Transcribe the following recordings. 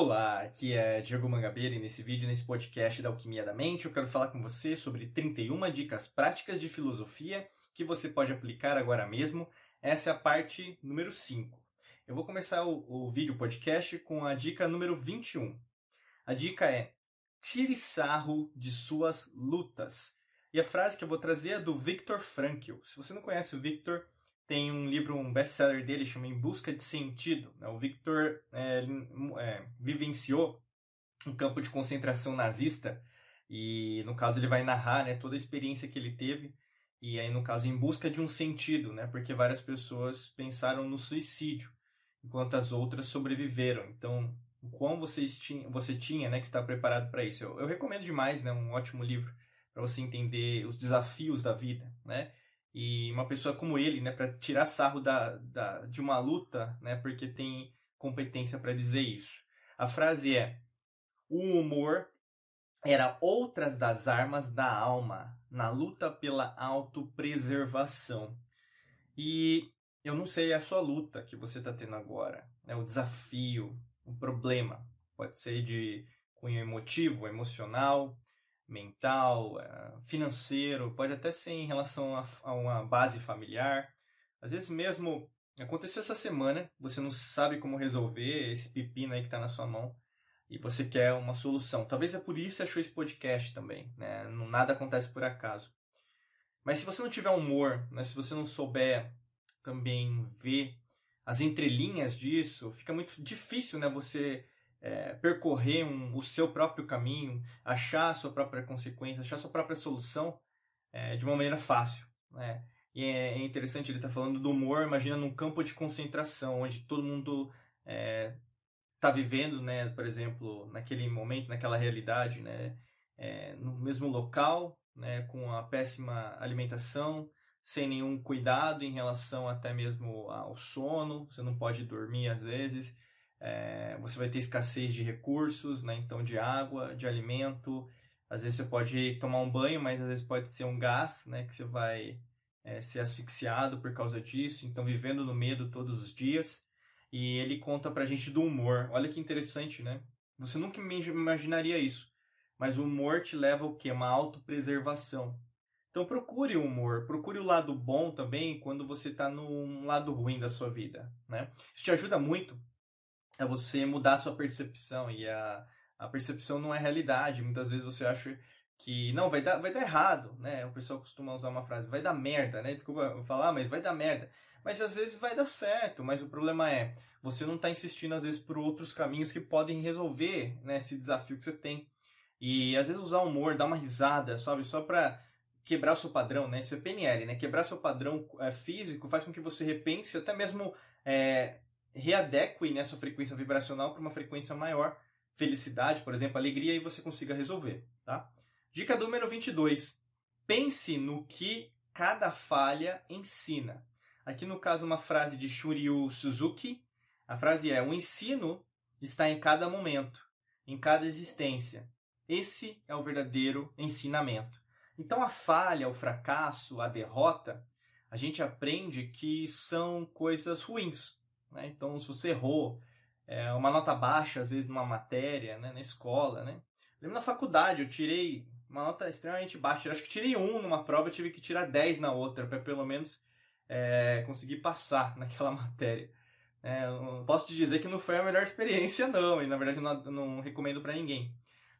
Olá, aqui é Diego Mangabeira e nesse vídeo, nesse podcast da Alquimia da Mente, eu quero falar com você sobre 31 dicas práticas de filosofia que você pode aplicar agora mesmo. Essa é a parte número 5. Eu vou começar o, o vídeo podcast com a dica número 21. A dica é: tire sarro de suas lutas. E a frase que eu vou trazer é do Viktor Frankl. Se você não conhece o Viktor, tem um livro, um best-seller dele, chama Em Busca de Sentido. Né? O Victor é, é, vivenciou um campo de concentração nazista e, no caso, ele vai narrar né, toda a experiência que ele teve e aí, no caso, em busca de um sentido, né? Porque várias pessoas pensaram no suicídio, enquanto as outras sobreviveram. Então, o quão vocês tinha, você tinha, né, que está preparado para isso? Eu, eu recomendo demais, né? Um ótimo livro para você entender os desafios da vida, né? E uma pessoa como ele, né, para tirar sarro da, da, de uma luta, né, porque tem competência para dizer isso. A frase é: o humor era outras das armas da alma na luta pela autopreservação. E eu não sei a sua luta que você está tendo agora, né, o desafio, o problema. Pode ser de cunho emotivo, emocional, mental, eh, financeiro, pode até ser em relação a, uma base familiar. Às vezes mesmo aconteceu essa semana, você não sabe como resolver esse pepino aí que está na sua mão e você quer uma solução. Talvez é por isso que achou esse podcast também, né? Nada acontece por acaso. Mas se você não tiver humor, né? se você não souber também ver as entrelinhas disso, fica muito difícil, né? Você é, percorrer um, o seu próprio caminho, achar a sua própria consequência, achar a sua própria solução é, de uma maneira fácil. Né? E é, é interessante ele estar tá falando do humor, imagina num campo de concentração, onde todo mundo está é, vivendo, né, por exemplo, naquele momento, naquela realidade, né, é, no mesmo local, né, com a péssima alimentação, sem nenhum cuidado em relação até mesmo ao sono, você não pode dormir às vezes, é, você vai ter escassez de recursos, né? então de água, de alimento. Às vezes você pode tomar um banho, mas às vezes pode ser um gás, né? que você vai é, ser asfixiado por causa disso. Então, vivendo no medo todos os dias. E ele conta pra gente do humor. Olha que interessante, né? Você nunca imaginaria isso. Mas o humor te leva ao quê? Uma autopreservação. Então procure o humor, procure o lado bom também quando você está num lado ruim da sua vida, né? Isso te ajuda muito é você mudar a sua percepção e a, a percepção não é realidade. Muitas vezes você acha que não vai dar, vai dar errado, né? O pessoal costuma usar uma frase, vai dar merda, né? Desculpa falar, mas vai dar merda. Mas às vezes vai dar certo, mas o problema é, você não está insistindo às vezes por outros caminhos que podem resolver, né, esse desafio que você tem. E às vezes usar humor, dar uma risada, sabe, só para quebrar o seu padrão, né? Isso é PNL, né? Quebrar seu padrão é, físico faz com que você repense até mesmo é, readeque né, sua frequência vibracional para uma frequência maior, felicidade, por exemplo, alegria, e você consiga resolver. Tá? Dica número 22. Pense no que cada falha ensina. Aqui no caso uma frase de Shuryu Suzuki. A frase é: "O ensino está em cada momento, em cada existência. Esse é o verdadeiro ensinamento." Então a falha, o fracasso, a derrota, a gente aprende que são coisas ruins, né? Então, se você errou é, uma nota baixa, às vezes, numa matéria, né? na escola, né? lembro na faculdade, eu tirei uma nota extremamente baixa. Eu acho que tirei um numa prova, tive que tirar 10 na outra, para pelo menos é, conseguir passar naquela matéria. É, posso te dizer que não foi a melhor experiência, não, e na verdade não, não recomendo para ninguém.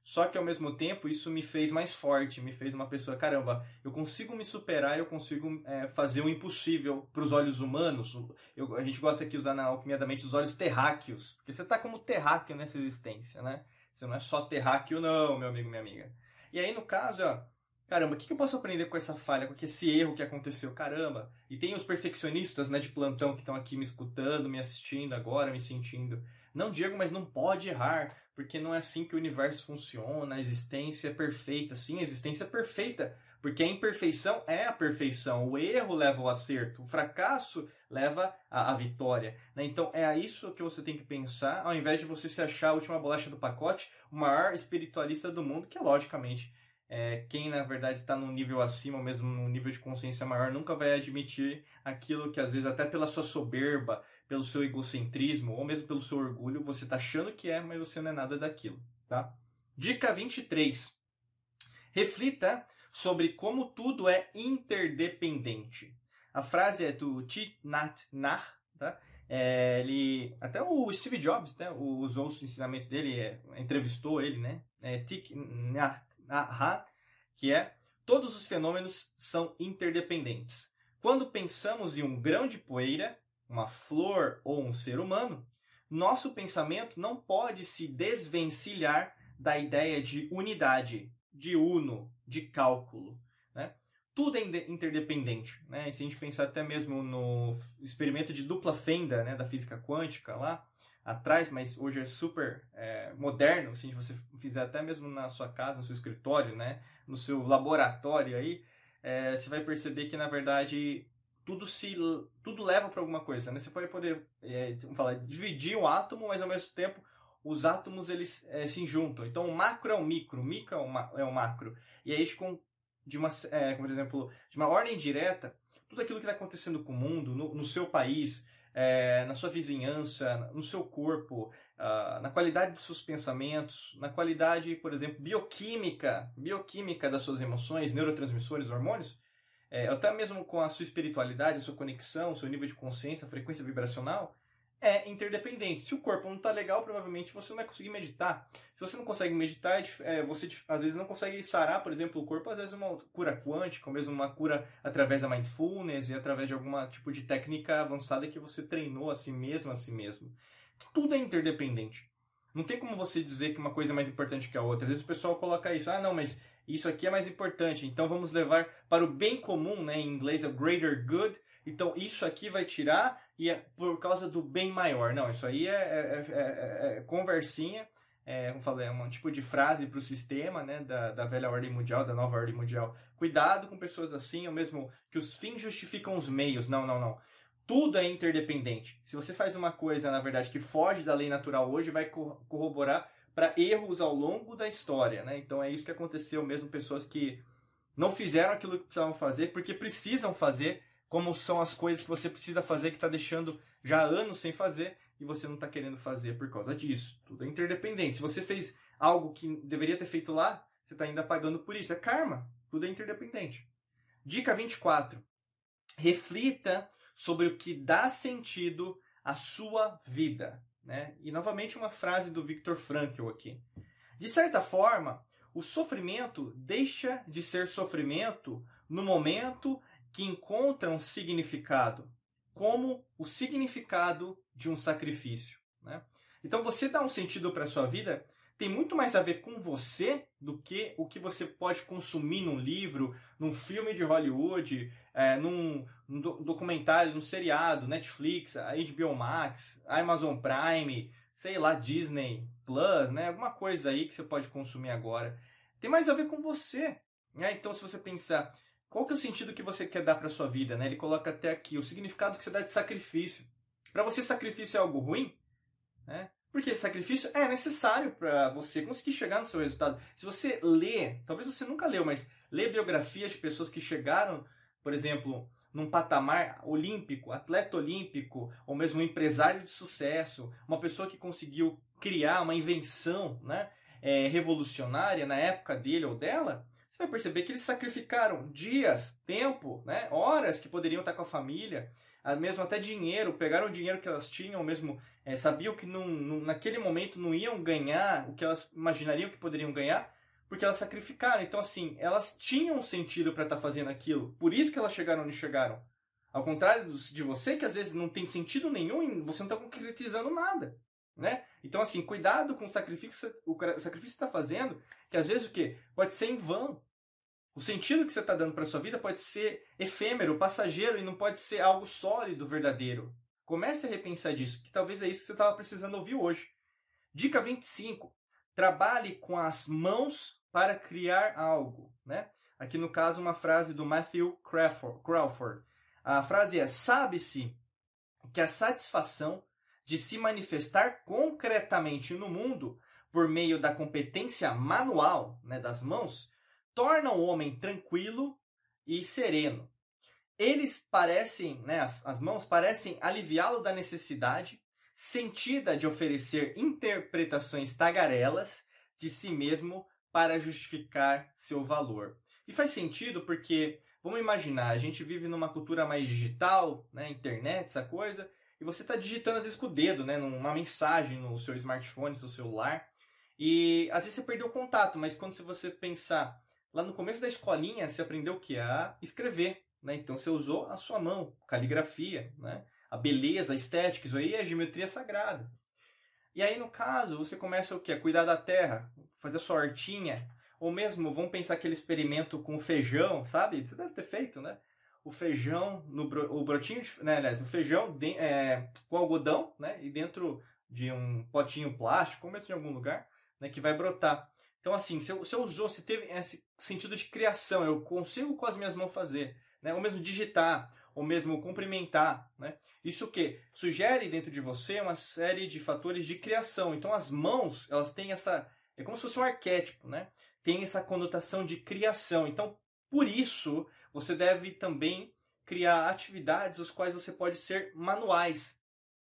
Só que ao mesmo tempo isso me fez mais forte, me fez uma pessoa, caramba, eu consigo me superar, eu consigo é, fazer o impossível para os olhos humanos. Eu, a gente gosta aqui de usar na alquimia da mente os olhos terráqueos, porque você está como terráqueo nessa existência, né? Você não é só terráqueo, não, meu amigo, minha amiga. E aí, no caso, ó, caramba, o que, que eu posso aprender com essa falha, com esse erro que aconteceu? Caramba, e tem os perfeccionistas né, de plantão que estão aqui me escutando, me assistindo agora, me sentindo. Não, Diego, mas não pode errar porque não é assim que o universo funciona, a existência é perfeita. Sim, a existência é perfeita, porque a imperfeição é a perfeição, o erro leva ao acerto, o fracasso leva à, à vitória. Né? Então é isso que você tem que pensar, ao invés de você se achar a última bolacha do pacote, o maior espiritualista do mundo, que é logicamente é, quem na verdade está num nível acima, ou mesmo num nível de consciência maior, nunca vai admitir aquilo que às vezes, até pela sua soberba, pelo seu egocentrismo ou mesmo pelo seu orgulho, você está achando que é, mas você não é nada daquilo, tá? Dica 23. Reflita sobre como tudo é interdependente. A frase é do Thich Nhat Hanh, tá? É, ele, até o Steve Jobs né, usou os ensinamentos dele, é, entrevistou ele, né? É, Thich Hanh, que é todos os fenômenos são interdependentes. Quando pensamos em um grão de poeira, uma flor ou um ser humano, nosso pensamento não pode se desvencilhar da ideia de unidade, de uno, de cálculo. Né? Tudo é interdependente. Né? E se a gente pensar até mesmo no experimento de dupla fenda né, da física quântica lá atrás, mas hoje é super é, moderno, se você fizer até mesmo na sua casa, no seu escritório, né, no seu laboratório aí, é, você vai perceber que na verdade tudo se tudo leva para alguma coisa. Né? Você pode poder é, falar, dividir o átomo, mas ao mesmo tempo os átomos eles é, se juntam. Então o macro é o micro, o micro é o, ma é o macro. E aí com de uma, é, por exemplo, de uma ordem direta, tudo aquilo que está acontecendo com o mundo, no, no seu país, é, na sua vizinhança, no seu corpo, uh, na qualidade dos seus pensamentos, na qualidade, por exemplo, bioquímica, bioquímica das suas emoções, neurotransmissores, hormônios, é, até mesmo com a sua espiritualidade, a sua conexão, o seu nível de consciência, a frequência vibracional, é interdependente. Se o corpo não está legal, provavelmente você não vai conseguir meditar. Se você não consegue meditar, é, você às vezes não consegue sarar, por exemplo, o corpo, às vezes uma cura quântica, ou mesmo uma cura através da mindfulness e através de alguma tipo de técnica avançada que você treinou a si mesmo, a si mesmo. Tudo é interdependente. Não tem como você dizer que uma coisa é mais importante que a outra. Às vezes o pessoal coloca isso, ah, não, mas isso aqui é mais importante, então vamos levar para o bem comum, né? em inglês é greater good, então isso aqui vai tirar e é por causa do bem maior. Não, isso aí é, é, é, é conversinha, é, como falei, é um tipo de frase para o sistema né, da, da velha ordem mundial, da nova ordem mundial. Cuidado com pessoas assim, ou mesmo que os fins justificam os meios. Não, não, não. Tudo é interdependente. Se você faz uma coisa, na verdade, que foge da lei natural hoje, vai corroborar para erros ao longo da história. Né? Então é isso que aconteceu mesmo, pessoas que não fizeram aquilo que precisavam fazer porque precisam fazer como são as coisas que você precisa fazer que está deixando já anos sem fazer e você não está querendo fazer por causa disso. Tudo é interdependente. Se você fez algo que deveria ter feito lá, você está ainda pagando por isso. É karma. Tudo é interdependente. Dica 24. Reflita sobre o que dá sentido à sua vida. Né? E novamente uma frase do Viktor Frankl aqui. De certa forma, o sofrimento deixa de ser sofrimento no momento que encontram significado, como o significado de um sacrifício. Né? Então, você dá um sentido para a sua vida tem muito mais a ver com você do que o que você pode consumir num livro, num filme de Hollywood, é, num, num, documentário, num seriado, Netflix, HBO Max, Amazon Prime, sei lá, Disney Plus, né? Alguma coisa aí que você pode consumir agora. Tem mais a ver com você. Né? Então, se você pensar, qual que é o sentido que você quer dar para sua vida? Né? Ele coloca até aqui o significado que você dá de sacrifício. Para você, sacrifício é algo ruim? Né? Porque sacrifício é necessário para você conseguir chegar no seu resultado. Se você lê, talvez você nunca leu, mas lê biografias de pessoas que chegaram, por exemplo, num patamar olímpico, atleta olímpico, ou mesmo um empresário de sucesso, uma pessoa que conseguiu criar uma invenção né, é, revolucionária na época dele ou dela, você vai perceber que eles sacrificaram dias, tempo, né, horas que poderiam estar com a família, mesmo até dinheiro, pegaram o dinheiro que elas tinham, mesmo é, sabiam que num, naquele momento não iam ganhar o que elas imaginariam que poderiam ganhar, porque elas sacrificaram. Então, assim, elas tinham sentido para estar fazendo aquilo. Por isso que elas chegaram onde chegaram. Ao contrário de você, que às vezes não tem sentido nenhum e você não está concretizando nada. Né? Então, assim, cuidado com o sacrifício, o sacrifício que você está fazendo, que às vezes o quê? Pode ser em vão. O sentido que você está dando para sua vida pode ser efêmero, passageiro e não pode ser algo sólido, verdadeiro. Comece a repensar disso, que talvez é isso que você estava precisando ouvir hoje. Dica 25. Trabalhe com as mãos para criar algo. Né? Aqui no caso, uma frase do Matthew Crawford. A frase é: Sabe-se que a satisfação de se manifestar concretamente no mundo por meio da competência manual né, das mãos torna o homem tranquilo e sereno. eles parecem, né, as, as mãos parecem aliviá-lo da necessidade sentida de oferecer interpretações tagarelas de si mesmo para justificar seu valor. E faz sentido porque, vamos imaginar, a gente vive numa cultura mais digital, né, internet, essa coisa, e você está digitando às vezes com o dedo, né, numa mensagem no seu smartphone, no seu celular, e às vezes você perdeu o contato, mas quando você pensar lá no começo da escolinha, você aprendeu o que? A escrever. Né? Então você usou a sua mão, caligrafia, né? a beleza, a estética, isso aí é a geometria sagrada. E aí, no caso, você começa o quê? A cuidar da terra, fazer a sua hortinha, ou mesmo, vamos pensar aquele experimento com feijão, sabe? Você deve ter feito, né? O feijão, no, o brotinho, de, né, aliás, o feijão de, é, com algodão, né? E dentro de um potinho plástico, mesmo em algum lugar, né? Que vai brotar. Então, assim, se você usou, se teve esse sentido de criação, eu consigo com as minhas mãos fazer né? ou mesmo digitar, ou mesmo cumprimentar. Né? Isso que sugere dentro de você uma série de fatores de criação. Então as mãos, elas têm essa. É como se fosse um arquétipo, né? Tem essa conotação de criação. Então, por isso, você deve também criar atividades as quais você pode ser manuais.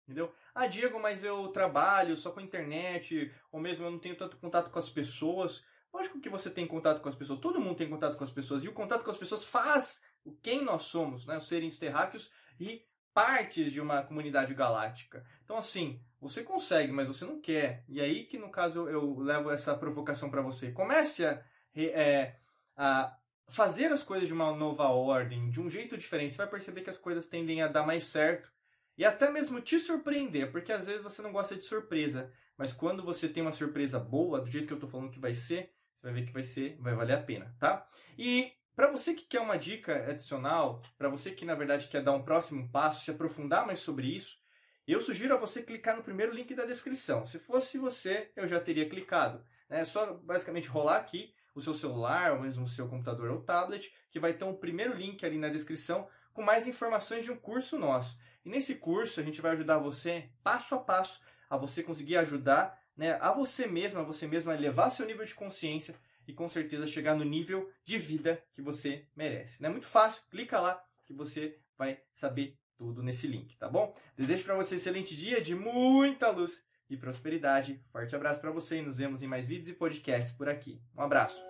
Entendeu? Ah, Diego, mas eu trabalho só com a internet, ou mesmo eu não tenho tanto contato com as pessoas. Lógico que você tem contato com as pessoas, todo mundo tem contato com as pessoas, e o contato com as pessoas faz quem nós somos, né, os seres terráqueos e partes de uma comunidade galáctica. Então, assim, você consegue, mas você não quer. E aí que, no caso, eu levo essa provocação para você. Comece a, é, a fazer as coisas de uma nova ordem, de um jeito diferente. Você vai perceber que as coisas tendem a dar mais certo e até mesmo te surpreender, porque às vezes você não gosta de surpresa, mas quando você tem uma surpresa boa, do jeito que eu estou falando que vai ser, você vai ver que vai ser, vai valer a pena, tá? E para você que quer uma dica adicional, para você que na verdade quer dar um próximo passo, se aprofundar mais sobre isso, eu sugiro a você clicar no primeiro link da descrição. Se fosse você, eu já teria clicado. É só basicamente rolar aqui o seu celular, ou mesmo o seu computador ou tablet, que vai ter um primeiro link ali na descrição com mais informações de um curso nosso. E nesse curso a gente vai ajudar você passo a passo a você conseguir ajudar né, a você mesmo, a você mesmo a elevar seu nível de consciência e com certeza chegar no nível de vida que você merece. É muito fácil, clica lá que você vai saber tudo nesse link, tá bom? Desejo para você um excelente dia de muita luz e prosperidade. Forte abraço para você e nos vemos em mais vídeos e podcasts por aqui. Um abraço.